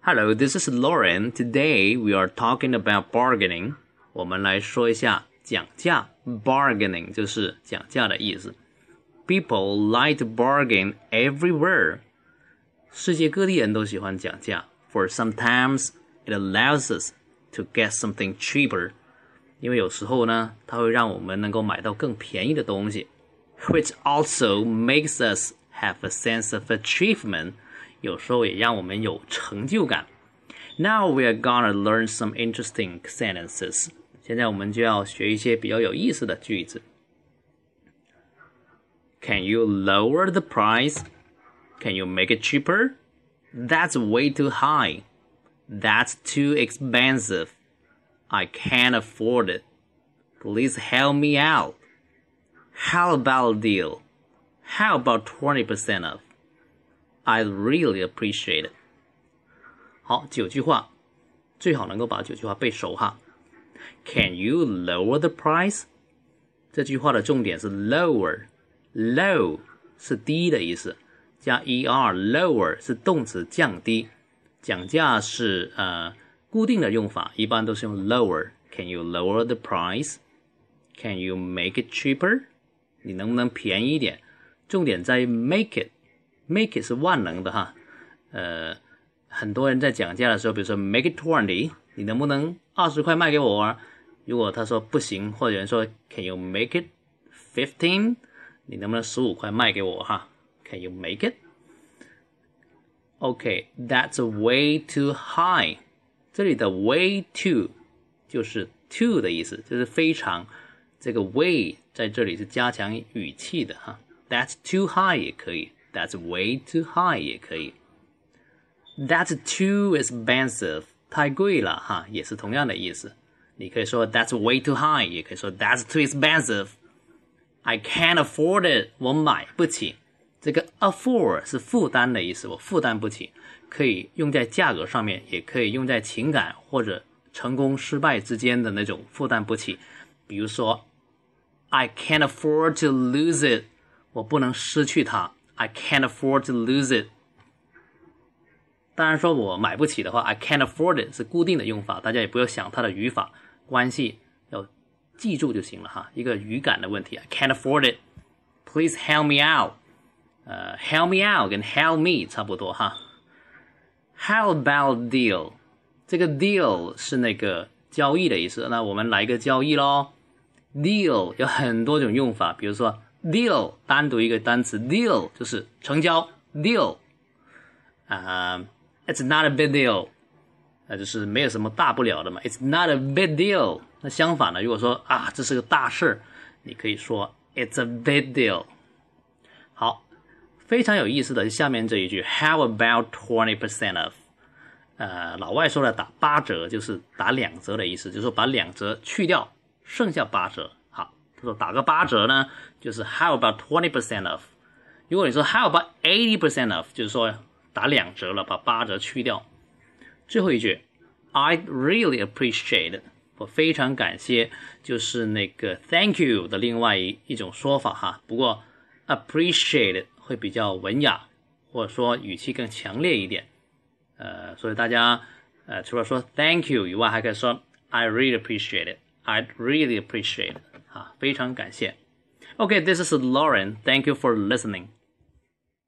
Hello, this is Lauren. Today we are talking about bargaining. 我们来说一下讲价，bargaining 就是讲价的意思。People like to bargain everywhere. 世界各地人都喜欢讲价，for sometimes it allows us to get something cheaper. 因为有时候呢，它会让我们能够买到更便宜的东西，which also makes us have a sense of achievement. 有时候也让我们有成就感。Now we are gonna learn some interesting sentences. 现在我们就要学一些比较有意思的句子。Can you lower the price? Can you make it cheaper? That's way too high. That's too expensive. I can't afford it. Please help me out. How about a deal? How about 20% off? I really appreciate it. 好，九句话，最好能够把九句话背熟哈。Can you lower the price？这句话的重点是 lower，low 是低的意思，加 er，lower 是动词降低。讲价是呃固定的用法，一般都是用 lower。Can you lower the price？Can you make it cheaper？你能不能便宜一点？重点在于 make it。Make it 是万能的哈，呃，很多人在讲价的时候，比如说 make it twenty，你能不能二十块卖给我啊？如果他说不行，或者人说 Can you make it fifteen？你能不能十五块卖给我哈？Can you make it？OK，that's way too high。这里的 way too 就是 too 的意思，就是非常。这个 way 在这里是加强语气的哈。That's too high 也可以。That's way too high 也可以。That's too expensive，太贵了哈，也是同样的意思。你可以说 That's way too high，也可以说 That's too expensive。I can't afford it，我买不起。这个 afford 是负担的意思，我负担不起，可以用在价格上面，也可以用在情感或者成功失败之间的那种负担不起。比如说，I can't afford to lose it，我不能失去它。I can't afford to lose it。当然说我买不起的话，I can't afford it 是固定的用法，大家也不要想它的语法关系，要记住就行了哈。一个语感的问题，I can't afford it。Please help me out。呃，help me out 跟 help me 差不多哈。How about deal？这个 deal 是那个交易的意思，那我们来个交易喽。Deal 有很多种用法，比如说。Deal 单独一个单词，deal 就是成交，deal 啊、，It's not a big deal，那就是没有什么大不了的嘛，it's not a big deal。那相反呢，如果说啊这是个大事你可以说 it's a big deal。好，非常有意思的下面这一句，How about twenty percent of？呃，老外说的打八折就是打两折的意思，就是说把两折去掉，剩下八折。说打个八折呢，就是 How about twenty percent off？如果你说 How about eighty percent off？就是说打两折了，把八折去掉。最后一句，I really appreciate，我非常感谢，就是那个 Thank you 的另外一一种说法哈。不过 appreciate 会比较文雅，或者说语气更强烈一点。呃，所以大家呃除了说 Thank you 以外，还可以说 I really appreciate it，i really appreciate。啊，非常感谢。Okay, this is Lauren. Thank you for listening.